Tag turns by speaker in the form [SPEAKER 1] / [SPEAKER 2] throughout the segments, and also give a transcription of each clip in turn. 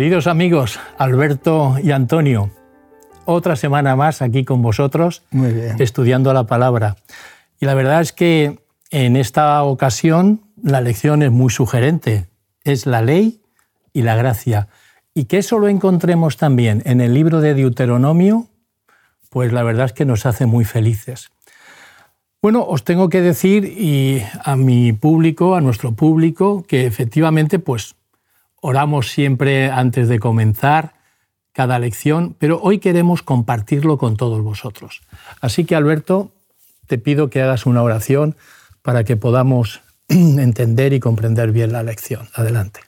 [SPEAKER 1] Queridos amigos, Alberto y Antonio, otra semana más aquí con vosotros, estudiando la palabra. Y la verdad es que en esta ocasión la lección es muy sugerente. Es la ley y la gracia. Y que eso lo encontremos también en el libro de Deuteronomio, pues la verdad es que nos hace muy felices. Bueno, os tengo que decir y a mi público, a nuestro público, que efectivamente pues oramos siempre antes de comenzar cada lección, pero hoy queremos compartirlo con todos vosotros. Así que Alberto, te pido que hagas una oración para que podamos entender y comprender bien la lección. Adelante.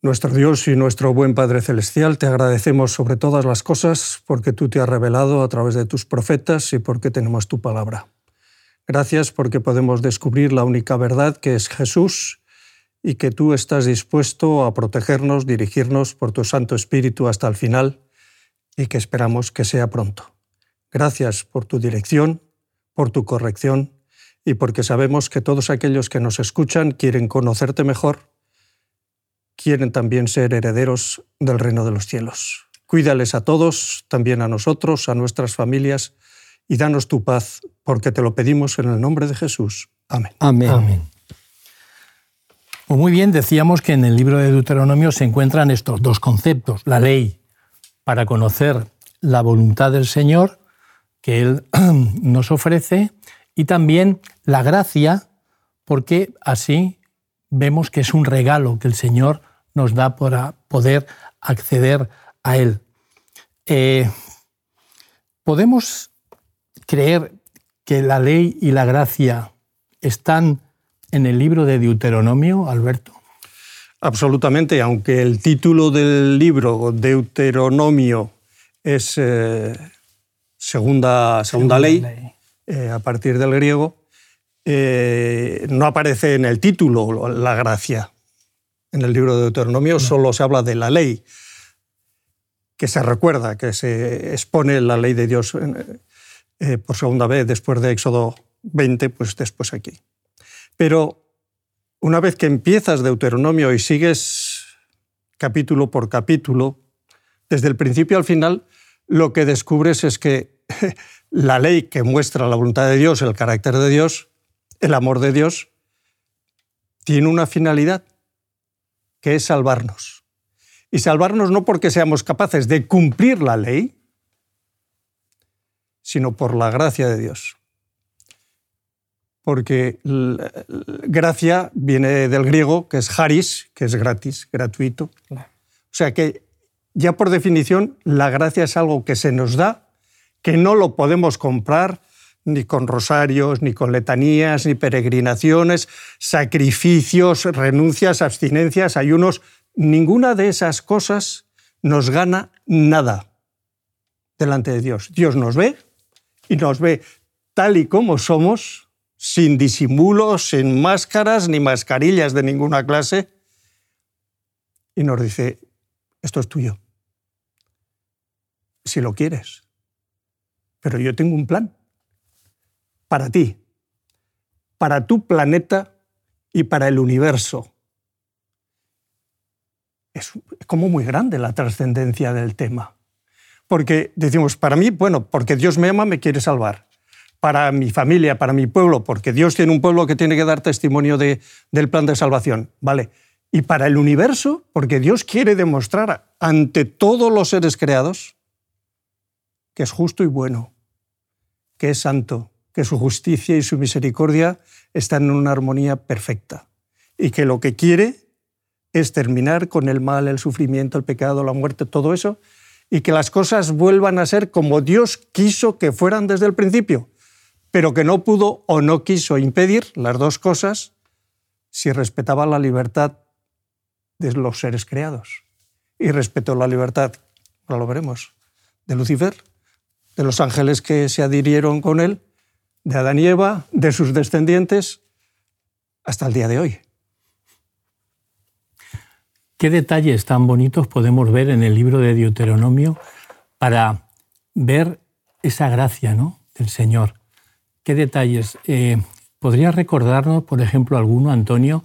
[SPEAKER 2] Nuestro Dios y nuestro buen Padre Celestial, te agradecemos sobre todas las cosas porque tú te has revelado a través de tus profetas y porque tenemos tu palabra. Gracias porque podemos descubrir la única verdad que es Jesús y que tú estás dispuesto a protegernos, dirigirnos por tu Santo Espíritu hasta el final y que esperamos que sea pronto. Gracias por tu dirección, por tu corrección y porque sabemos que todos aquellos que nos escuchan quieren conocerte mejor, quieren también ser herederos del reino de los cielos. Cuídales a todos, también a nosotros, a nuestras familias, y danos tu paz, porque te lo pedimos en el nombre de Jesús. Amén.
[SPEAKER 1] Amén. Amén. Pues muy bien, decíamos que en el libro de Deuteronomio se encuentran estos dos conceptos, la ley para conocer la voluntad del Señor que Él nos ofrece y también la gracia, porque así vemos que es un regalo que el Señor nos da para poder acceder a Él. Eh, ¿Podemos creer que la ley y la gracia están en el libro de Deuteronomio, Alberto?
[SPEAKER 2] Absolutamente, aunque el título del libro, Deuteronomio, es eh, segunda, segunda, ley, eh, a partir del griego, eh, no aparece en el título la gracia. En el libro de Deuteronomio solo se habla de la ley, que se recuerda, que se expone la ley de Dios por segunda vez después de Éxodo 20, pues después aquí. Pero una vez que empiezas Deuteronomio y sigues capítulo por capítulo, desde el principio al final, lo que descubres es que la ley que muestra la voluntad de Dios, el carácter de Dios, el amor de Dios, tiene una finalidad, que es salvarnos. Y salvarnos no porque seamos capaces de cumplir la ley, sino por la gracia de Dios porque gracia viene del griego, que es haris, que es gratis, gratuito. O sea que ya por definición la gracia es algo que se nos da, que no lo podemos comprar ni con rosarios, ni con letanías, ni peregrinaciones, sacrificios, renuncias, abstinencias, ayunos. Ninguna de esas cosas nos gana nada delante de Dios. Dios nos ve y nos ve tal y como somos sin disimulos, sin máscaras ni mascarillas de ninguna clase, y nos dice, esto es tuyo, si lo quieres, pero yo tengo un plan para ti, para tu planeta y para el universo. Es como muy grande la trascendencia del tema. Porque decimos, para mí, bueno, porque Dios me ama, me quiere salvar para mi familia, para mi pueblo, porque Dios tiene un pueblo que tiene que dar testimonio de, del plan de salvación, ¿vale? Y para el universo, porque Dios quiere demostrar ante todos los seres creados que es justo y bueno, que es santo, que su justicia y su misericordia están en una armonía perfecta y que lo que quiere es terminar con el mal, el sufrimiento, el pecado, la muerte, todo eso, y que las cosas vuelvan a ser como Dios quiso que fueran desde el principio, pero que no pudo o no quiso impedir las dos cosas si respetaba la libertad de los seres creados. Y respetó la libertad, ahora lo veremos, de Lucifer, de los ángeles que se adhirieron con él, de Adán y Eva, de sus descendientes, hasta el día de hoy.
[SPEAKER 1] ¿Qué detalles tan bonitos podemos ver en el libro de Deuteronomio para ver esa gracia ¿no? del Señor? ¿Qué detalles? Eh, ¿Podrías recordarnos, por ejemplo, alguno, Antonio,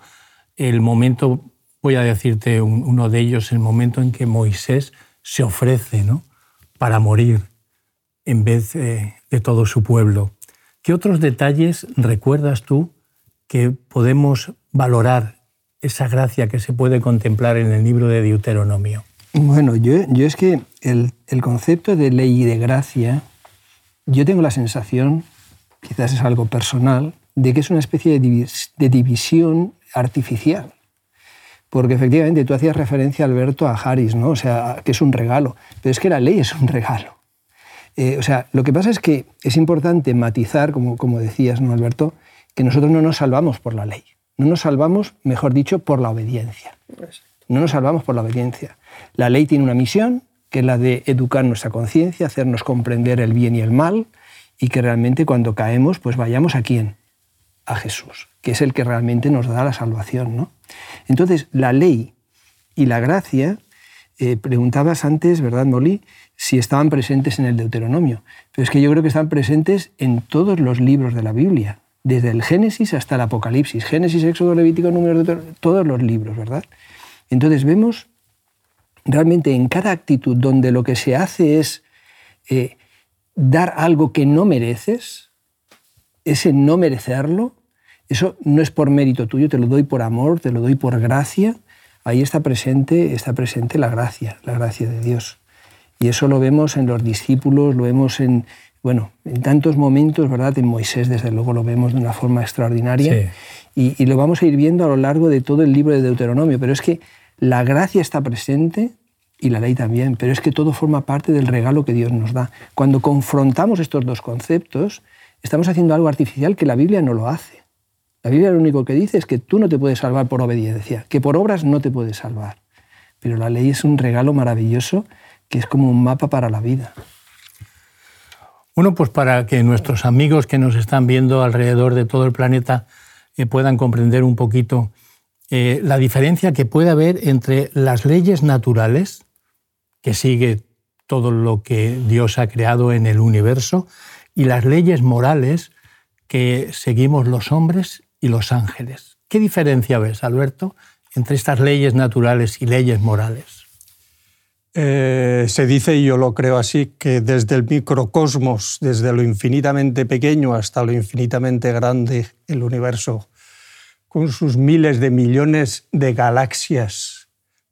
[SPEAKER 1] el momento Voy a decirte uno de ellos, el momento en que Moisés se ofrece ¿no? para morir en vez de todo su pueblo. ¿Qué otros detalles recuerdas tú que podemos valorar esa gracia que se puede contemplar en el libro de Deuteronomio?
[SPEAKER 3] Bueno, yo, yo es que el, el, concepto de ley y de gracia, yo tengo la sensación, quizás es algo personal, de que es una especie de, división artificial porque efectivamente tú hacías referencia, Alberto, a Harris, ¿no? o sea, que es un regalo, pero es que la ley es un regalo. Eh, o sea, lo que pasa es que es importante matizar, como, como decías, ¿no, Alberto?, que nosotros no nos salvamos por la ley, no nos salvamos, mejor dicho, por la obediencia. No nos salvamos por la obediencia. La ley tiene una misión, que es la de educar nuestra conciencia, hacernos comprender el bien y el mal, y que realmente cuando caemos, pues vayamos a quién? A Jesús, que es el que realmente nos da la salvación, ¿no? Entonces, la ley y la gracia, eh, preguntabas antes, ¿verdad, Molly? Si estaban presentes en el Deuteronomio. Pero es que yo creo que están presentes en todos los libros de la Biblia, desde el Génesis hasta el Apocalipsis. Génesis, Éxodo, Levítico, Número, todos los libros, ¿verdad? Entonces vemos realmente en cada actitud donde lo que se hace es eh, dar algo que no mereces, ese no merecerlo, eso no es por mérito tuyo, te lo doy por amor, te lo doy por gracia. Ahí está presente, está presente la gracia, la gracia de Dios. Y eso lo vemos en los discípulos, lo vemos en, bueno, en tantos momentos, ¿verdad? En Moisés, desde luego, lo vemos de una forma extraordinaria. Y, y, lo vamos a ir viendo a lo largo de todo el libro de Deuteronomio. Pero es que la gracia está presente y la ley también, pero es que todo forma parte del regalo que Dios nos da. Cuando confrontamos estos dos conceptos, estamos haciendo algo artificial que la Biblia no lo hace. La Biblia lo único que dice es que tú no te puedes salvar por obediencia, que por obras no te puedes salvar. Pero la ley es un regalo maravilloso que es como un mapa para la vida.
[SPEAKER 1] Bueno, pues para que nuestros amigos que nos están viendo alrededor de todo el planeta eh, puedan comprender un poquito eh, la diferencia que puede haber entre las leyes naturales, que sigue todo lo que Dios ha creado en el universo, y las leyes morales que seguimos los hombres y los ángeles. ¿Qué diferencia ves, Alberto, entre estas leyes naturales y leyes morales?
[SPEAKER 2] Eh, se dice, y yo lo creo así, que desde el microcosmos, desde lo infinitamente pequeño hasta lo infinitamente grande, el universo, con sus miles de millones de galaxias,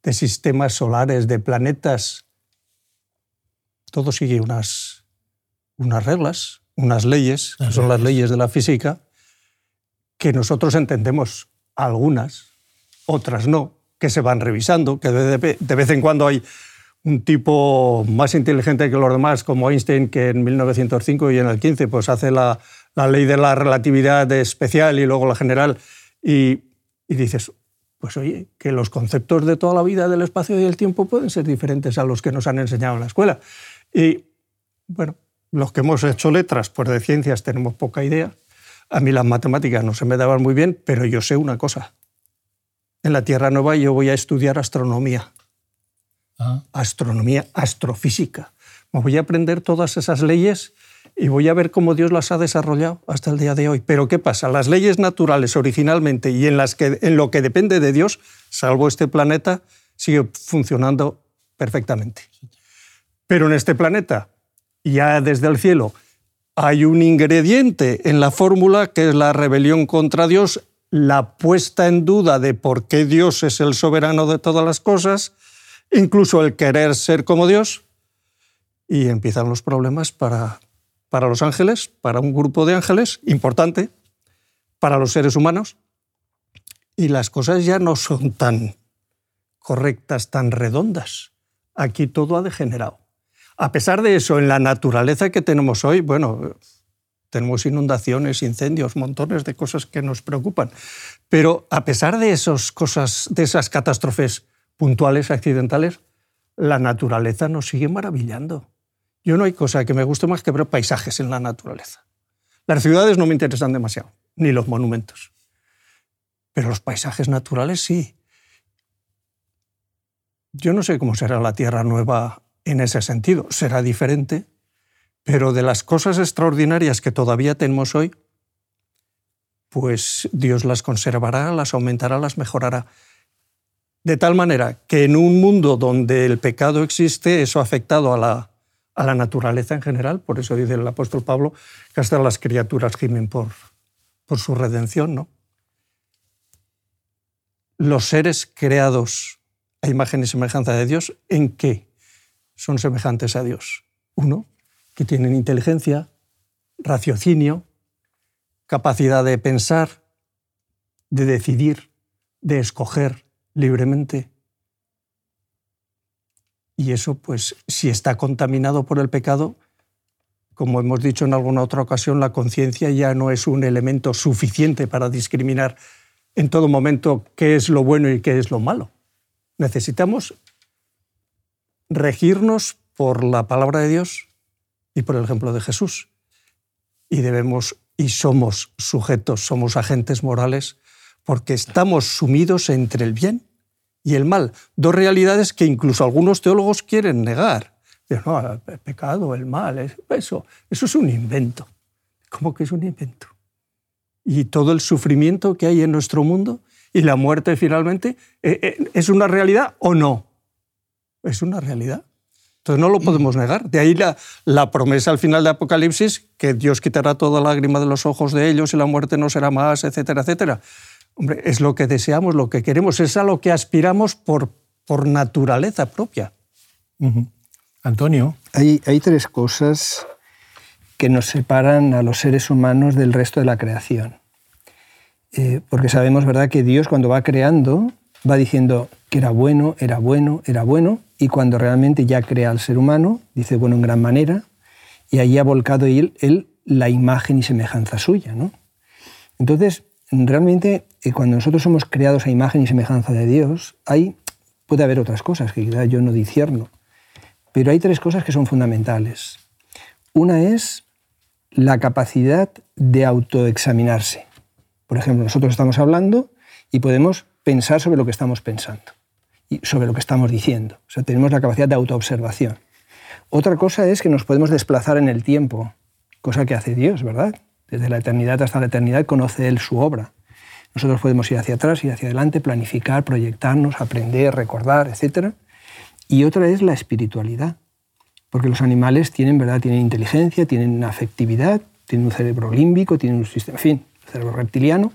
[SPEAKER 2] de sistemas solares, de planetas, todo sigue unas, unas reglas, unas leyes, que son las leyes de la física, que nosotros entendemos. Algunas, otras no, que se van revisando, que de, vez en cuando hay un tipo más inteligente que los demás, como Einstein, que en 1905 y en el 15 pues hace la, ley de la relatividad especial y luego la general, y, y, dices, pues oye, que los conceptos de toda la vida del espacio y el tiempo pueden ser diferentes a los que nos han enseñado en la escuela. Y bueno, los que hemos hecho letras, pues de ciencias tenemos poca idea, a mí las matemáticas no se me daban muy bien, pero yo sé una cosa. En la Tierra Nueva yo voy a estudiar astronomía. Ah. Astronomía, astrofísica. Me voy a aprender todas esas leyes y voy a ver cómo Dios las ha desarrollado hasta el día de hoy. Pero ¿qué pasa? Las leyes naturales originalmente y en, las que, en lo que depende de Dios, salvo este planeta, sigue funcionando perfectamente. Pero en este planeta, ya desde el cielo, hay un ingrediente en la fórmula que es la rebelión contra Dios, la puesta en duda de por qué Dios es el soberano de todas las cosas, incluso el querer ser como Dios, y empiezan los problemas para, para los ángeles, para un grupo de ángeles importante, para los seres humanos, y las cosas ya no son tan correctas, tan redondas. Aquí todo ha degenerado. A pesar de eso, en la naturaleza que tenemos hoy, bueno, tenemos inundaciones, incendios, montones de cosas que nos preocupan. Pero a pesar de esas cosas, de esas catástrofes puntuales, accidentales, la naturaleza nos sigue maravillando. Yo no hay cosa que me guste más que ver paisajes en la naturaleza. Las ciudades no me interesan demasiado, ni los monumentos. Pero los paisajes naturales sí. Yo no sé cómo será la Tierra Nueva en ese sentido. Será diferente, pero de las cosas extraordinarias que todavía tenemos hoy, pues Dios las conservará, las aumentará, las mejorará. De tal manera que en un mundo donde el pecado existe, eso ha afectado a la, a la naturaleza en general, por eso dice el apóstol Pablo que hasta las criaturas gimen por, por su redención. ¿no? Los seres creados a imagen y semejanza de Dios, ¿en qué son semejantes a Dios? Uno, que tienen inteligencia, raciocinio, capacidad de pensar, de decidir, de escoger libremente. Y eso, pues, si está contaminado por el pecado, como hemos dicho en alguna otra ocasión, la conciencia ya no es un elemento suficiente para discriminar en todo momento qué es lo bueno y qué es lo malo. Necesitamos regirnos por la palabra de Dios y por el ejemplo de Jesús. Y debemos y somos sujetos, somos agentes morales, porque estamos sumidos entre el bien y el mal. Dos realidades que incluso algunos teólogos quieren negar. No, el pecado, el mal, eso, eso es un invento. ¿Cómo que es un invento? Y todo el sufrimiento que hay en nuestro mundo y la muerte finalmente, eh, eh, ¿es una realidad o no? Es una realidad. Entonces no lo podemos negar. De ahí la, la, promesa al final de Apocalipsis, que Dios quitará toda lágrima de los ojos de ellos y la muerte no será más, etcétera, etcétera. Hombre, es lo que deseamos, lo que queremos, es a lo que aspiramos por, por naturaleza propia.
[SPEAKER 1] Antonio.
[SPEAKER 3] Hay, hay tres cosas que nos separan a los seres humanos del resto de la creación. Eh, porque sabemos, ¿verdad?, que Dios cuando va creando va diciendo que era bueno, era bueno, era bueno, y cuando realmente ya crea al ser humano, dice bueno en gran manera, y ahí ha volcado él, él la imagen y semejanza suya. ¿no? Entonces, realmente, eh, cuando nosotros somos creados a imagen y semejanza de Dios, hay, puede haber otras cosas que quizás yo no discierno, pero hay tres cosas que son fundamentales. Una es la capacidad de autoexaminarse. Por ejemplo, nosotros estamos hablando y podemos pensar sobre lo que estamos pensando y sobre lo que estamos diciendo. O sea, tenemos la capacidad de autoobservación. Otra cosa es que nos podemos desplazar en el tiempo, cosa que hace Dios, ¿verdad? Desde la eternidad hasta la eternidad conoce Él su obra. Nosotros podemos ir hacia atrás, ir hacia adelante, planificar, proyectarnos, aprender, recordar, etc. Y otra es la espiritualidad, porque los animales tienen, ¿verdad? tienen inteligencia, tienen afectividad, tienen un cerebro límbico, tienen un sistema, en fin, un cerebro reptiliano,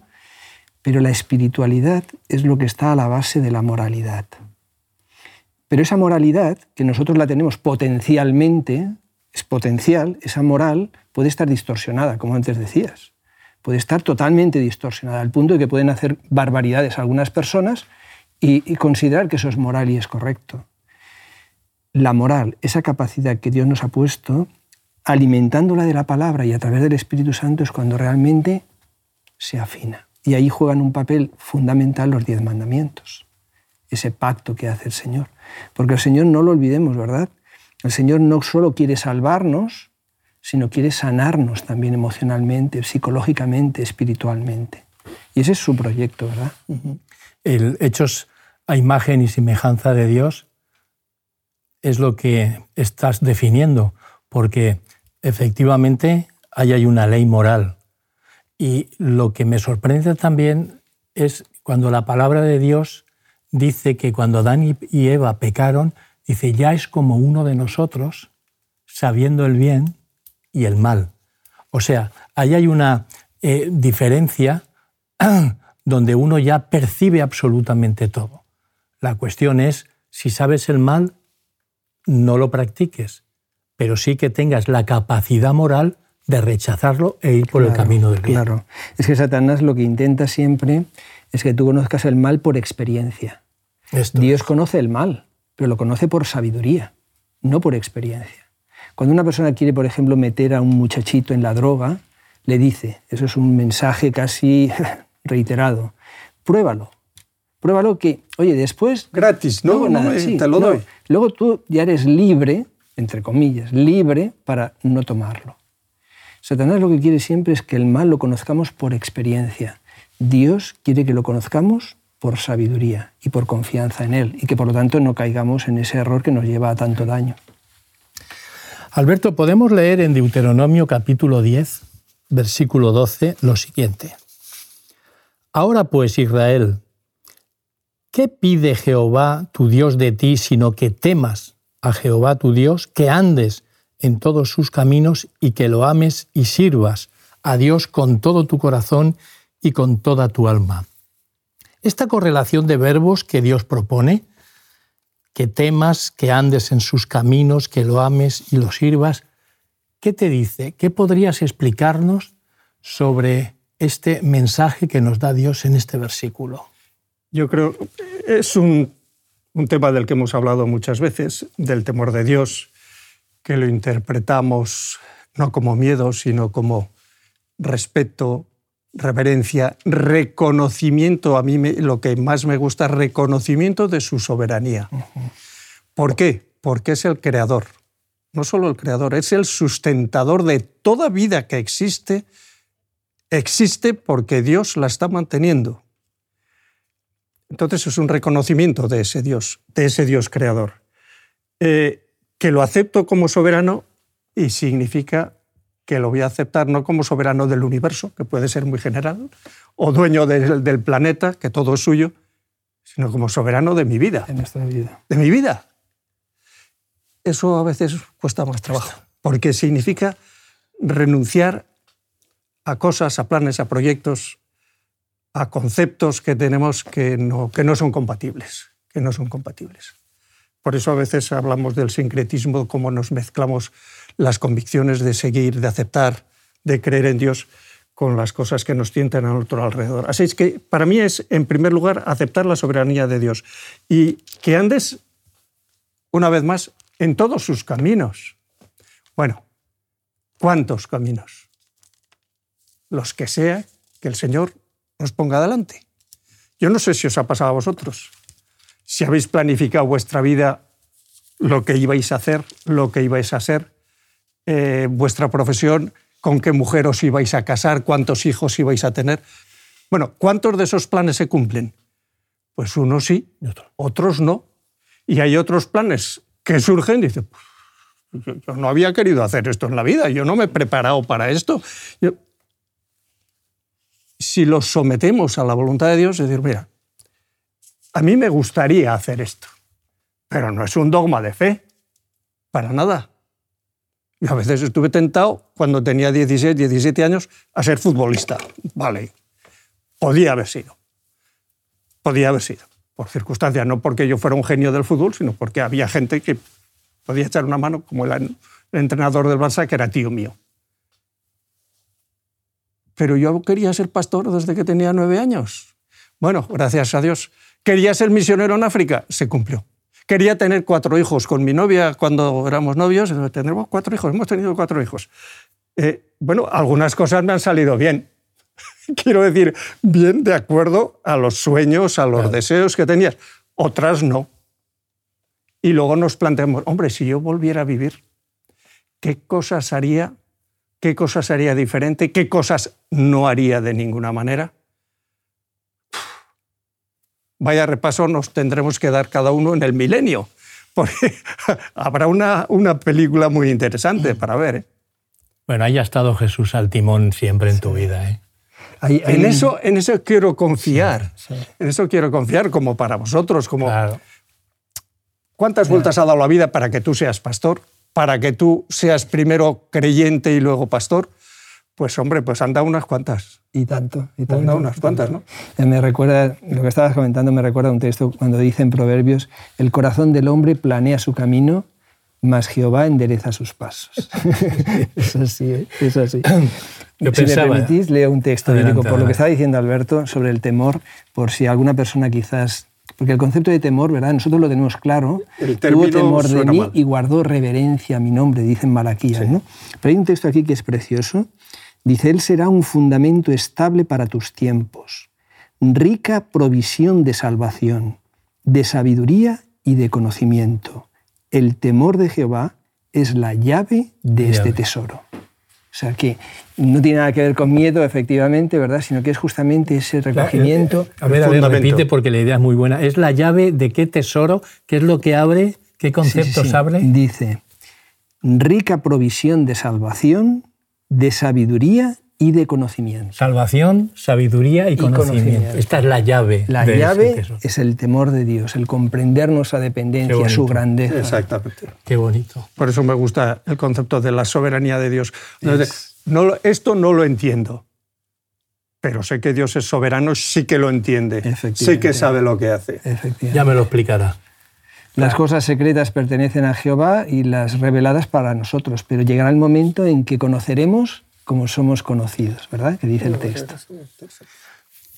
[SPEAKER 3] pero la espiritualidad es lo que está a la base de la moralidad. Pero esa moralidad, que nosotros la tenemos potencialmente, es potencial, esa moral puede estar distorsionada, como antes decías. Puede estar totalmente distorsionada, al punto de que pueden hacer barbaridades algunas personas y, y considerar que eso es moral y es correcto. La moral, esa capacidad que Dios nos ha puesto, alimentándola de la palabra y a través del Espíritu Santo es cuando realmente se afina. Y ahí juegan un papel fundamental los diez mandamientos, ese pacto que hace el Señor. Porque el Señor no lo olvidemos, ¿verdad? El Señor no solo quiere salvarnos, sino quiere sanarnos también emocionalmente, psicológicamente, espiritualmente. Y ese es su proyecto, ¿verdad?
[SPEAKER 1] El hechos a imagen y semejanza de Dios es lo que estás definiendo, porque efectivamente ahí hay una ley moral. Y lo que me sorprende también es cuando la palabra de Dios dice que cuando Adán y Eva pecaron, dice, ya es como uno de nosotros, sabiendo el bien y el mal. O sea, ahí hay una eh, diferencia donde uno ya percibe absolutamente todo. La cuestión es, si sabes el mal, no lo practiques, pero sí que tengas la capacidad moral de rechazarlo e ir por el camino del bien.
[SPEAKER 3] Claro, es que Satanás lo que intenta siempre es que tú conozcas el mal por experiencia. Dios conoce el mal, pero lo conoce por sabiduría, no por experiencia. Cuando una persona quiere, por ejemplo, meter a un muchachito en la droga, le dice, eso es un mensaje casi reiterado, pruébalo. Pruébalo que, oye, después...
[SPEAKER 2] Gratis, ¿no? no, te lo doy.
[SPEAKER 3] luego tú ya eres libre, entre comillas, libre para no tomarlo. Satanás lo que quiere siempre es que el mal lo conozcamos por experiencia. Dios quiere que lo conozcamos por sabiduría y por confianza en Él y que por lo tanto no caigamos en ese error que nos lleva a tanto daño.
[SPEAKER 1] Alberto, podemos leer en Deuteronomio capítulo 10, versículo 12, lo siguiente. Ahora pues, Israel, ¿qué pide Jehová tu Dios de ti, sino que temas a Jehová tu Dios, que andes en todos sus caminos y que lo ames y sirvas a Dios con todo tu corazón y con toda tu alma? Esta correlación de verbos que Dios propone, que temas, que andes en sus caminos, que lo ames y lo sirvas, ¿qué te dice? ¿Qué podrías explicarnos sobre este mensaje que nos da Dios en este versículo?
[SPEAKER 2] Yo creo, es un, tema del que hemos hablado muchas veces, del temor de Dios, que lo interpretamos no como miedo, sino como respeto, reverencia, reconocimiento, a mí lo que más me gusta, reconocimiento de su soberanía. ¿Por qué? Porque es el creador. No solo el creador, es el sustentador de toda vida que existe existe porque Dios la está manteniendo. Entonces es un reconocimiento de ese Dios, de ese Dios creador, eh, que lo acepto como soberano y significa que lo voy a aceptar no como soberano del universo, que puede ser muy general, o dueño del, planeta, que todo es suyo, sino como soberano de mi vida.
[SPEAKER 3] En nuestra vida.
[SPEAKER 2] De mi vida. Eso a veces cuesta más trabajo, porque significa renunciar a cosas, a planes, a proyectos, a conceptos que tenemos que no, que no son compatibles, que no son compatibles. Por eso a veces hablamos del sincretismo, cómo nos mezclamos las convicciones de seguir, de aceptar, de creer en Dios con las cosas que nos tientan a nuestro alrededor. Así es que para mí es, en primer lugar, aceptar la soberanía de Dios y que andes, una vez más, en todos sus caminos. Bueno, ¿cuántos caminos? los que sea que el Señor nos ponga adelante. Yo no sé si os ha pasado a vosotros, si habéis planificado vuestra vida, lo que ibais a hacer, lo que ibais a ser, eh, vuestra profesión, con qué mujer os ibais a casar, cuántos hijos ibais a tener. Bueno, ¿cuántos de esos planes se cumplen? Pues unos sí, otros no. Y hay otros planes que surgen y dicen, yo no había querido hacer esto en la vida, yo no me he preparado para esto si los sometemos a la voluntad de Dios, es decir, mira, a mí me gustaría hacer esto, pero no es un dogma de fe, para nada. Y a veces estuve tentado, cuando tenía 16, 17 años, a ser futbolista. Vale, podía haber sido. Podía haber sido, por circunstancias, no porque yo fuera un genio del fútbol, sino porque había gente que podía echar una mano, como el entrenador del Barça, que era tío mío. Pero yo quería ser pastor desde que tenía nueve años. Bueno, gracias a Dios. Quería ser misionero en África, se cumplió. Quería tener cuatro hijos con mi novia cuando éramos novios. Tenemos cuatro hijos, hemos tenido cuatro hijos. Eh, bueno, algunas cosas me han salido bien. Quiero decir, bien de acuerdo a los sueños, a los deseos que tenías. Otras no. Y luego nos planteamos, hombre, si yo volviera a vivir, ¿qué cosas haría qué cosas haría diferente, qué cosas no haría de ninguna manera. Vaya repaso nos tendremos que dar cada uno en el milenio, porque habrá una, una película muy interesante para ver. ¿eh?
[SPEAKER 1] Bueno, ahí ha estado Jesús al timón siempre en tu vida. ¿eh?
[SPEAKER 2] En, eso, en eso quiero confiar. En eso quiero confiar como para vosotros. Como... ¿Cuántas vueltas ha dado la vida para que tú seas pastor? para que tú seas primero creyente y luego pastor, pues hombre, pues anda unas cuantas.
[SPEAKER 3] Y tanto, y tanto.
[SPEAKER 2] unas cuantas, ¿no?
[SPEAKER 3] Me recuerda, lo que estabas comentando me recuerda un texto cuando dice en Proverbios, el corazón del hombre planea su camino, mas Jehová endereza sus pasos. es así, ¿eh? es así. si me permitís, leo un texto bíblico por lo que estaba diciendo Alberto sobre el temor, por si alguna persona quizás porque el concepto de temor, ¿verdad? Nosotros lo tenemos claro. Tuvo temor de mí y guardó reverencia a mi nombre, dicen Malaquías, ¿no? Pero hay un texto aquí que es precioso. Dice, Él será un fundamento estable para tus tiempos, rica provisión de salvación, de sabiduría y de conocimiento. El temor de Jehová es la llave de este tesoro. O sea, que no tiene nada que ver con miedo, efectivamente, ¿verdad? Sino que es justamente ese recogimiento.
[SPEAKER 1] A ver, a ver, repite porque la idea es muy buena. ¿Es la llave de qué tesoro? ¿Qué es lo que abre? ¿Qué conceptos abre?
[SPEAKER 3] Dice, rica provisión de salvación, de sabiduría y de conocimiento.
[SPEAKER 1] Salvación, sabiduría y, conocimiento. Esta es la llave.
[SPEAKER 3] La llave es el temor de Dios, el comprender nuestra dependencia, su grandeza.
[SPEAKER 2] Exactamente.
[SPEAKER 1] Qué bonito.
[SPEAKER 2] Por eso me gusta el concepto de la soberanía de Dios. No, esto no lo entiendo, pero sé que Dios es soberano, sí que lo entiende, sé que sabe lo que hace.
[SPEAKER 1] Ya me lo explicará.
[SPEAKER 3] Las cosas secretas pertenecen a Jehová y las reveladas para nosotros, pero llegará el momento en que conoceremos como somos conocidos, ¿verdad? Que dice el texto.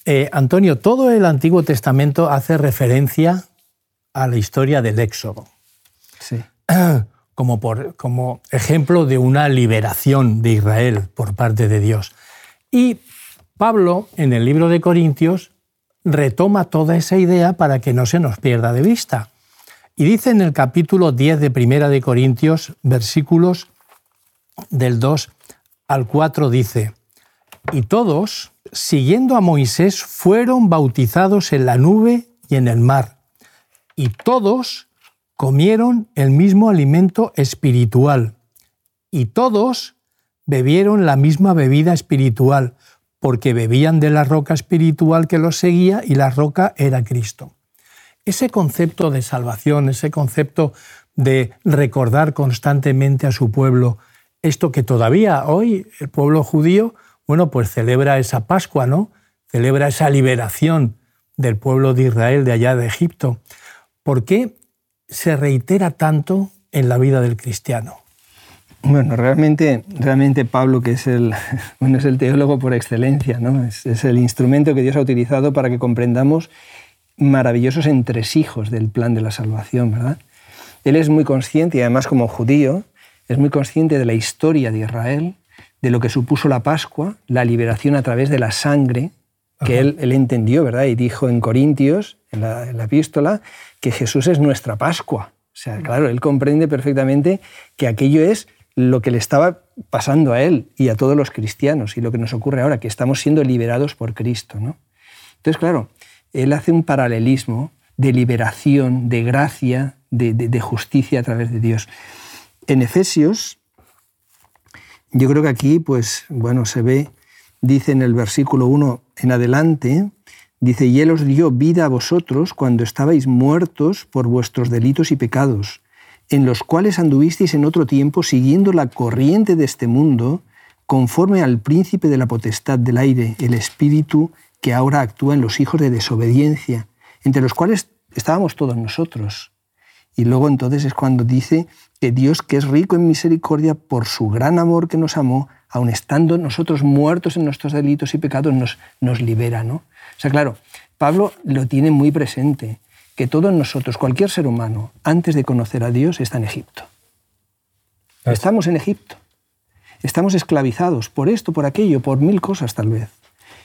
[SPEAKER 1] Eh, Antonio, todo el Antiguo Testamento hace referencia a la historia del Éxodo.
[SPEAKER 3] Sí.
[SPEAKER 1] Como, por, como ejemplo de una liberación de Israel por parte de Dios. Y Pablo, en el libro de Corintios, retoma toda esa idea para que no se nos pierda de vista. Y dice en el capítulo 10 de Primera de Corintios, versículos del 2 al 4 dice, y todos, siguiendo a Moisés, fueron bautizados en la nube y en el mar, y todos comieron el mismo alimento espiritual, y todos bebieron la misma bebida espiritual, porque bebían de la roca espiritual que los seguía y la roca era Cristo. Ese concepto de salvación, ese concepto de recordar constantemente a su pueblo, esto que todavía hoy el pueblo judío, bueno, pues celebra esa Pascua, ¿no? Celebra esa liberación del pueblo de Israel de allá de Egipto. ¿Por qué se reitera tanto en la vida del cristiano?
[SPEAKER 3] Bueno, realmente, realmente Pablo, que es el, bueno, es el teólogo por excelencia, ¿no? es, es el instrumento que Dios ha utilizado para que comprendamos maravillosos entresijos del plan de la salvación, ¿verdad? Él es muy consciente, y además como judío, es muy consciente de la historia de Israel, de lo que supuso la Pascua, la liberación a través de la sangre, que él, entendió, ¿verdad? Y dijo en Corintios, en la, en la epístola, que Jesús es nuestra Pascua. O sea, claro, él comprende perfectamente que aquello es lo que le estaba pasando a él y a todos los cristianos y lo que nos ocurre ahora, que estamos siendo liberados por Cristo. ¿no? Entonces, claro, él hace un paralelismo de liberación, de gracia, de, justicia a través de Dios. En Efesios, yo creo que aquí, pues, bueno, se ve, dice en el versículo 1 en adelante, dice, y Él os dio vida a vosotros cuando estabais muertos por vuestros delitos y pecados, en los cuales anduvisteis en otro tiempo siguiendo la corriente de este mundo, conforme al príncipe de la potestad del aire, el espíritu que ahora actúa en los hijos de desobediencia, entre los cuales estábamos todos nosotros. Y luego entonces es cuando dice que Dios, que es rico en misericordia por su gran amor que nos amó, aun estando nosotros muertos en nuestros delitos y pecados, nos, nos libera. ¿no? O sea, claro, Pablo lo tiene muy presente, que todos nosotros, cualquier ser humano, antes de conocer a Dios, está en Egipto. Estamos en Egipto. Estamos esclavizados por esto, por aquello, por mil cosas tal vez.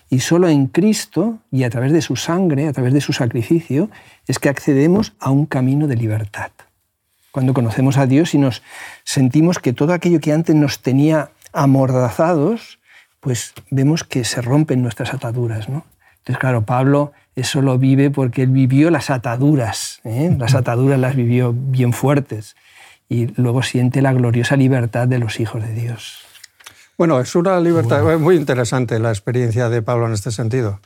[SPEAKER 3] Y solo en Cristo y a través de su sangre, a través de su sacrificio, es que accedemos a un camino de libertad. Cuando conocemos a Dios y nos sentimos que todo aquello que antes nos tenía amordazados, pues vemos que se rompen nuestras ataduras. ¿no? Entonces, claro, Pablo eso lo vive porque él vivió las ataduras, ¿eh? las ataduras las vivió bien fuertes y luego siente la gloriosa libertad de los hijos de Dios.
[SPEAKER 2] Bueno, es una libertad muy interesante la experiencia de Pablo en este sentido,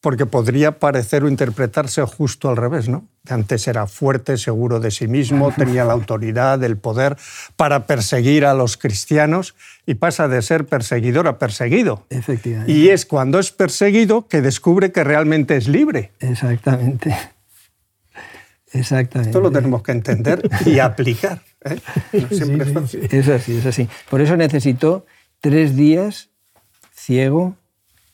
[SPEAKER 2] porque podría parecer o interpretarse justo al revés, ¿no? Antes era fuerte, seguro de sí mismo, tenía la autoridad, el poder para perseguir a los cristianos y pasa de ser perseguidor a perseguido.
[SPEAKER 3] Efectivamente.
[SPEAKER 2] Y es cuando es perseguido que descubre que realmente es libre.
[SPEAKER 3] Exactamente. Exactamente.
[SPEAKER 2] Esto lo tenemos que entender y aplicar. ¿eh? siempre
[SPEAKER 3] es fácil. Es así, es así. Por eso necesitó tres días ciego,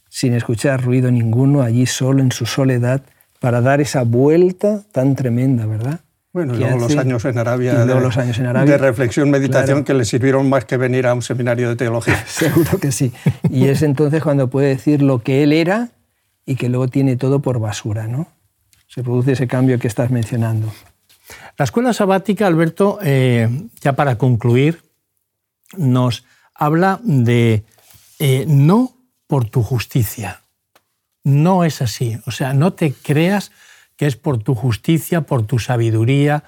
[SPEAKER 3] sin escuchar ruido ninguno, allí solo en su soledad, para dar esa vuelta tan tremenda, ¿verdad?
[SPEAKER 2] Bueno, y luego los años en Arabia,
[SPEAKER 3] de, los años en Arabia,
[SPEAKER 2] de reflexión, meditación, que le sirvieron más que venir a un seminario de teología.
[SPEAKER 3] Seguro que sí. Y es entonces cuando puede decir lo que él era y que luego tiene todo por basura, ¿no? Se produce ese cambio que estás mencionando.
[SPEAKER 1] La escuela sabática, Alberto, eh, ya para concluir, nos habla de eh, no por tu justicia. No es así. O sea, no te creas que es por tu justicia, por tu sabiduría,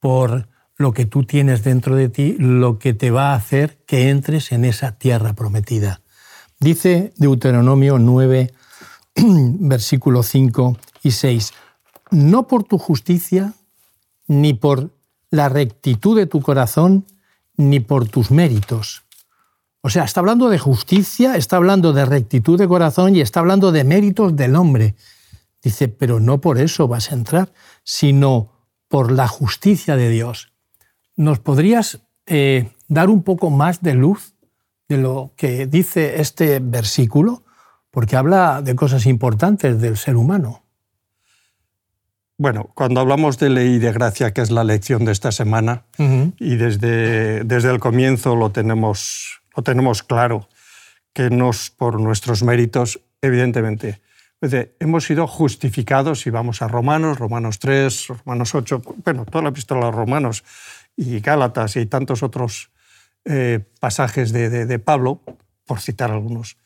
[SPEAKER 1] por lo que tú tienes dentro de ti, lo que te va a hacer que entres en esa tierra prometida. Dice Deuteronomio 9, versículo 5 y 6, no por tu justicia, ni por la rectitud de tu corazón, ni por tus méritos. O sea, está hablando de justicia, está hablando de rectitud de corazón y está hablando de méritos del hombre. Dice, pero no por eso vas a entrar, sino por la justicia de Dios. ¿Nos podrías eh, dar un poco más de luz de lo que dice este versículo? Porque habla de cosas importantes del ser humano.
[SPEAKER 2] Bueno, cuando hablamos de ley de gracia, que es la lección de esta semana, y desde, desde el comienzo lo tenemos, lo tenemos claro, que nos, por nuestros méritos, evidentemente, hemos sido justificados, y vamos a Romanos, Romanos 3, Romanos 8, bueno, toda la epístola a los Romanos y Gálatas y tantos otros eh, pasajes de, de, Pablo, por citar algunos,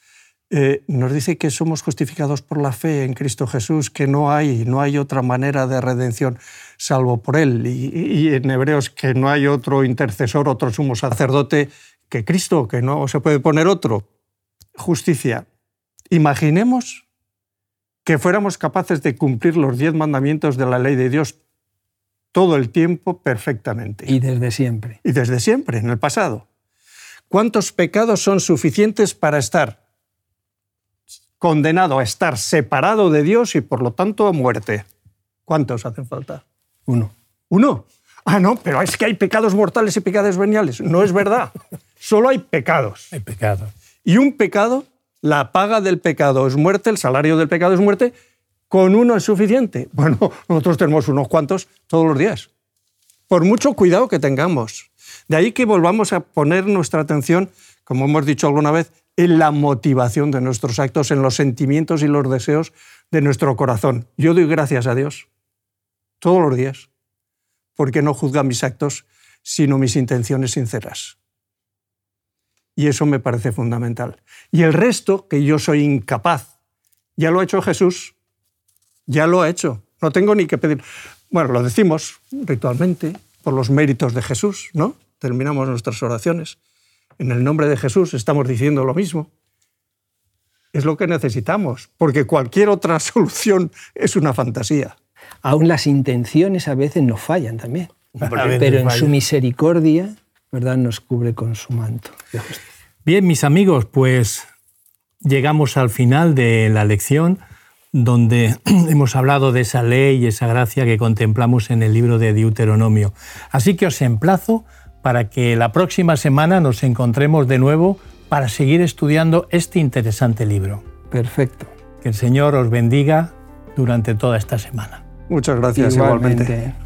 [SPEAKER 2] eh, nos dice que somos justificados por la fe en Cristo Jesús, que no hay, no hay otra manera de redención salvo por Él. Y, en Hebreos que no hay otro intercesor, otro sumo sacerdote que Cristo, que no se puede poner otro. Justicia. Imaginemos que fuéramos capaces de cumplir los diez mandamientos de la ley de Dios todo el tiempo perfectamente.
[SPEAKER 3] Y desde siempre.
[SPEAKER 2] Y desde siempre, en el pasado. ¿Cuántos pecados son suficientes para estar condenado a estar separado de Dios y por lo tanto a muerte. ¿Cuántos hacen falta?
[SPEAKER 3] Uno.
[SPEAKER 2] ¿Uno? Ah, no, pero es que hay pecados mortales y pecados veniales. No es verdad. Solo hay pecados.
[SPEAKER 1] Hay pecados.
[SPEAKER 2] Y un pecado, la paga del pecado es muerte, el salario del pecado es muerte, con uno es suficiente. Bueno, nosotros tenemos unos cuantos todos los días. Por mucho cuidado que tengamos. De ahí que volvamos a poner nuestra atención, como hemos dicho alguna vez, en la motivación de nuestros actos, en los sentimientos y los deseos de nuestro corazón. Yo doy gracias a Dios todos los días, porque no juzga mis actos, sino mis intenciones sinceras. Y eso me parece fundamental. Y el resto, que yo soy incapaz, ya lo ha hecho Jesús, ya lo ha hecho. No tengo ni que pedir. Bueno, lo decimos ritualmente, por los méritos de Jesús, ¿no? Terminamos nuestras oraciones. En el nombre de Jesús estamos diciendo lo mismo. Es lo que necesitamos, porque cualquier otra solución es una fantasía.
[SPEAKER 3] Aún las intenciones a veces nos fallan también, pero en su misericordia ¿verdad? nos cubre con su manto
[SPEAKER 1] Bien, mis amigos, pues llegamos al final de la lección donde hemos hablado de esa ley y esa gracia que contemplamos en el libro de Deuteronomio. Así que os emplazo para que la próxima semana nos encontremos de nuevo para seguir estudiando este interesante libro.
[SPEAKER 3] Perfecto.
[SPEAKER 1] Que el Señor os bendiga durante toda esta semana.
[SPEAKER 2] Muchas gracias igualmente.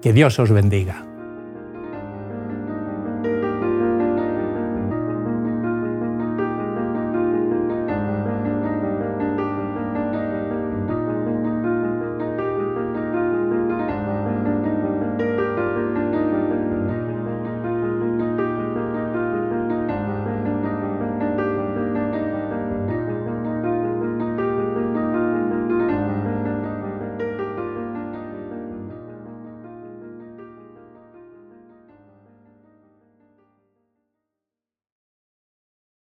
[SPEAKER 1] Que Dios os bendiga.